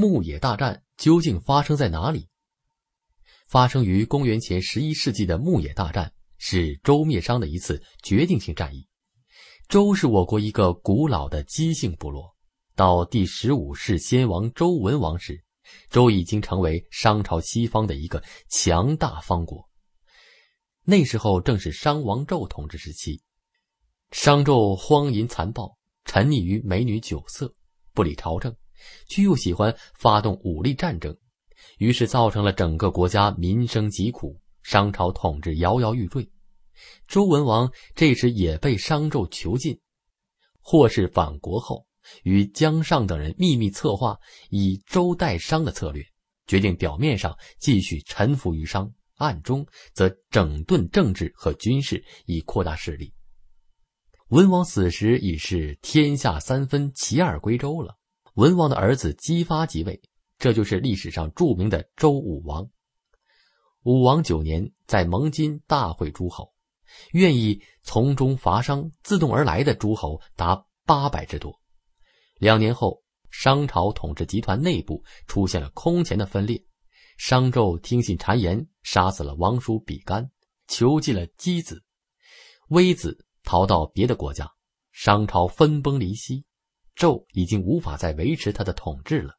牧野大战究竟发生在哪里？发生于公元前十一世纪的牧野大战是周灭商的一次决定性战役。周是我国一个古老的姬姓部落，到第十五世先王周文王时，周已经成为商朝西方的一个强大方国。那时候正是商王纣统治时期，商纣荒淫残暴，沉溺于美女酒色，不理朝政，却又喜欢发动武力战争。于是造成了整个国家民生疾苦，商朝统治摇摇欲坠。周文王这时也被商纣囚禁，或是返国后，与姜尚等人秘密策划以周代商的策略，决定表面上继续臣服于商，暗中则整顿政治和军事，以扩大势力。文王死时已是天下三分，其二归周了。文王的儿子姬发即位。这就是历史上著名的周武王。武王九年，在蒙津大会诸侯，愿意从中伐商，自动而来的诸侯达八百之多。两年后，商朝统治集团内部出现了空前的分裂，商纣听信谗言，杀死了王叔比干，囚禁了箕子，微子逃到别的国家，商朝分崩离析，纣已经无法再维持他的统治了。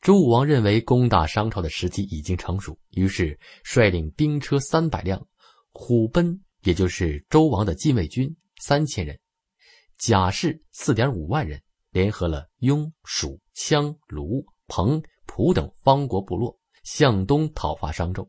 周武王认为攻打商朝的时机已经成熟，于是率领兵车三百辆，虎贲也就是周王的禁卫军三千人，甲士四点五万人，联合了雍、蜀、羌、卢、彭、蒲等方国部落，向东讨伐商纣。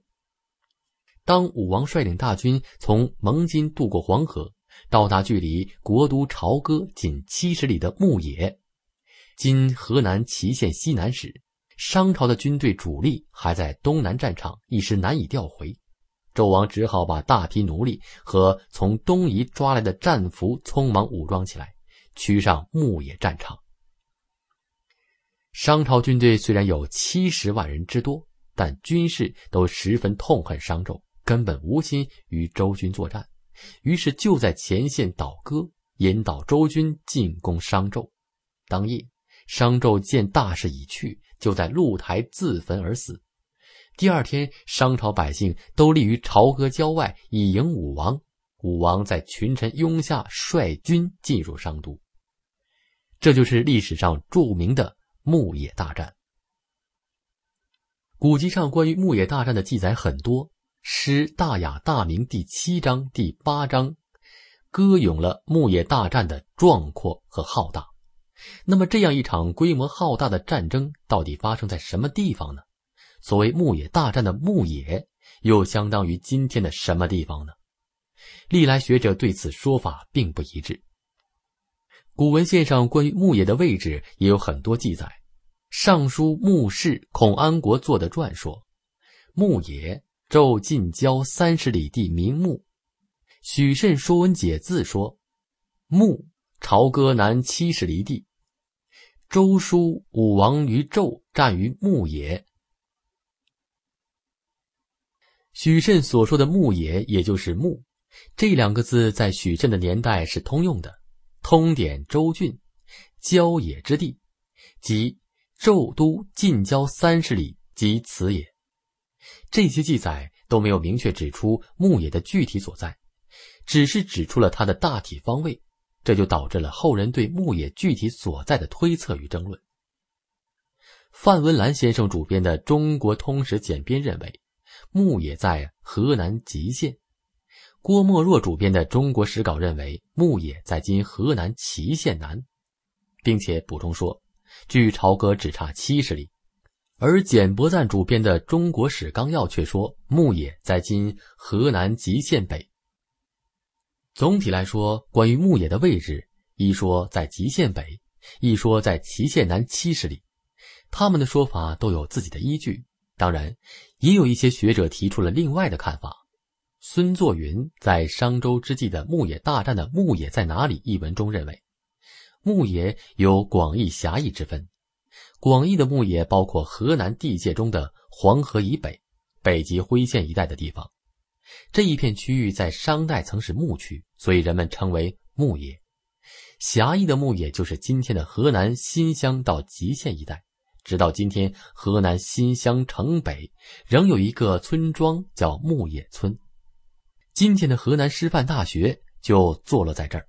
当武王率领大军从蒙津渡过黄河，到达距离国都朝歌仅七十里的牧野（今河南淇县西南）时，商朝的军队主力还在东南战场，一时难以调回。纣王只好把大批奴隶和从东夷抓来的战俘匆忙武装起来，驱上牧野战场。商朝军队虽然有七十万人之多，但军士都十分痛恨商纣，根本无心与周军作战。于是就在前线倒戈，引导周军进攻商纣。当夜，商纣见大势已去。就在露台自焚而死。第二天，商朝百姓都立于朝歌郊外以迎武王。武王在群臣拥下率军进入商都。这就是历史上著名的牧野大战。古籍上关于牧野大战的记载很多，《诗大雅大明》第七章、第八章歌咏了牧野大战的壮阔和浩大。那么，这样一场规模浩大的战争到底发生在什么地方呢？所谓牧野大战的牧野，又相当于今天的什么地方呢？历来学者对此说法并不一致。古文献上关于牧野的位置也有很多记载，《尚书牧氏孔安国作的传说，牧野纣近郊三十里地名牧。许慎《说文解字》说，牧朝歌南七十里地。周书武王于纣战于牧野。许慎所说的牧野，也就是牧，这两个字在许慎的年代是通用的。通典周郡，郊野之地，即纣都近郊三十里，即此也。这些记载都没有明确指出牧野的具体所在，只是指出了它的大体方位。这就导致了后人对牧野具体所在的推测与争论。范文澜先生主编的《中国通史简编》认为，牧野在河南吉县；郭沫若主编的《中国史稿》认为，牧野在今河南淇县南，并且补充说，距朝歌只差七十里。而简伯赞主编的《中国史纲要》却说，牧野在今河南吉县北。总体来说，关于牧野的位置，一说在吉县北，一说在祁县南七十里，他们的说法都有自己的依据。当然，也有一些学者提出了另外的看法。孙作云在商周之际的牧野大战的“牧野在哪里”一文中认为，牧野有广义狭义之分。广义的牧野包括河南地界中的黄河以北、北极辉县一带的地方。这一片区域在商代曾是牧区，所以人们称为牧野。狭义的牧野就是今天的河南新乡到吉县一带，直到今天，河南新乡城北仍有一个村庄叫牧野村。今天的河南师范大学就坐落在这儿。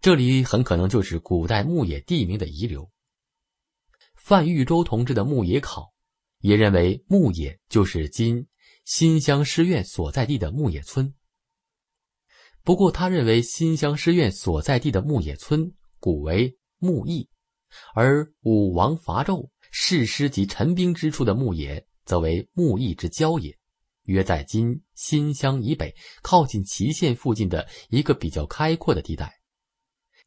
这里很可能就是古代牧野地名的遗留。范玉洲同志的《牧野考》也认为牧野就是今新乡师院所在地的牧野村。不过，他认为新乡师院所在地的牧野村古为牧邑，而武王伐纣、誓师及陈兵之处的牧野，则为牧邑之郊野，约在今新乡以北，靠近祁县附近的一个比较开阔的地带。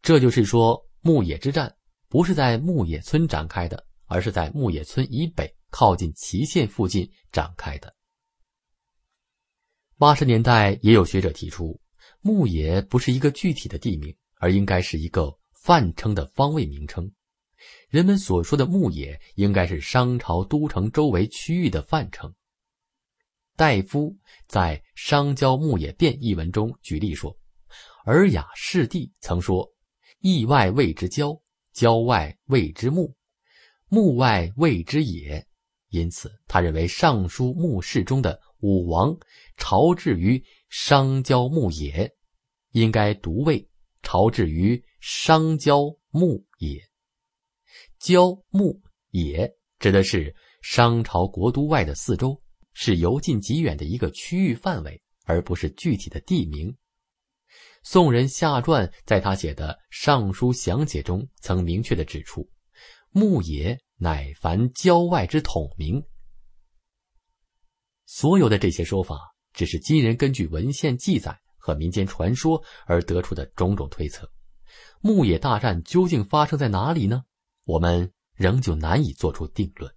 这就是说，牧野之战不是在牧野村展开的，而是在牧野村以北，靠近祁县附近展开的。八十年代，也有学者提出。牧野不是一个具体的地名，而应该是一个泛称的方位名称。人们所说的牧野，应该是商朝都城周围区域的泛称。戴夫在《商郊牧野变》一文中举例说：“尔雅释帝曾说：‘邑外谓之郊，郊外谓之牧，牧外谓之野。’因此，他认为《尚书牧氏》中的武王朝至于。”商郊牧野，应该读为朝至于商郊牧野。郊牧野指的是商朝国都外的四周，是由近及远的一个区域范围，而不是具体的地名。宋人夏传在他写的《尚书详解》中曾明确的指出，牧野乃凡郊外之统名。所有的这些说法。只是今人根据文献记载和民间传说而得出的种种推测，牧野大战究竟发生在哪里呢？我们仍旧难以做出定论。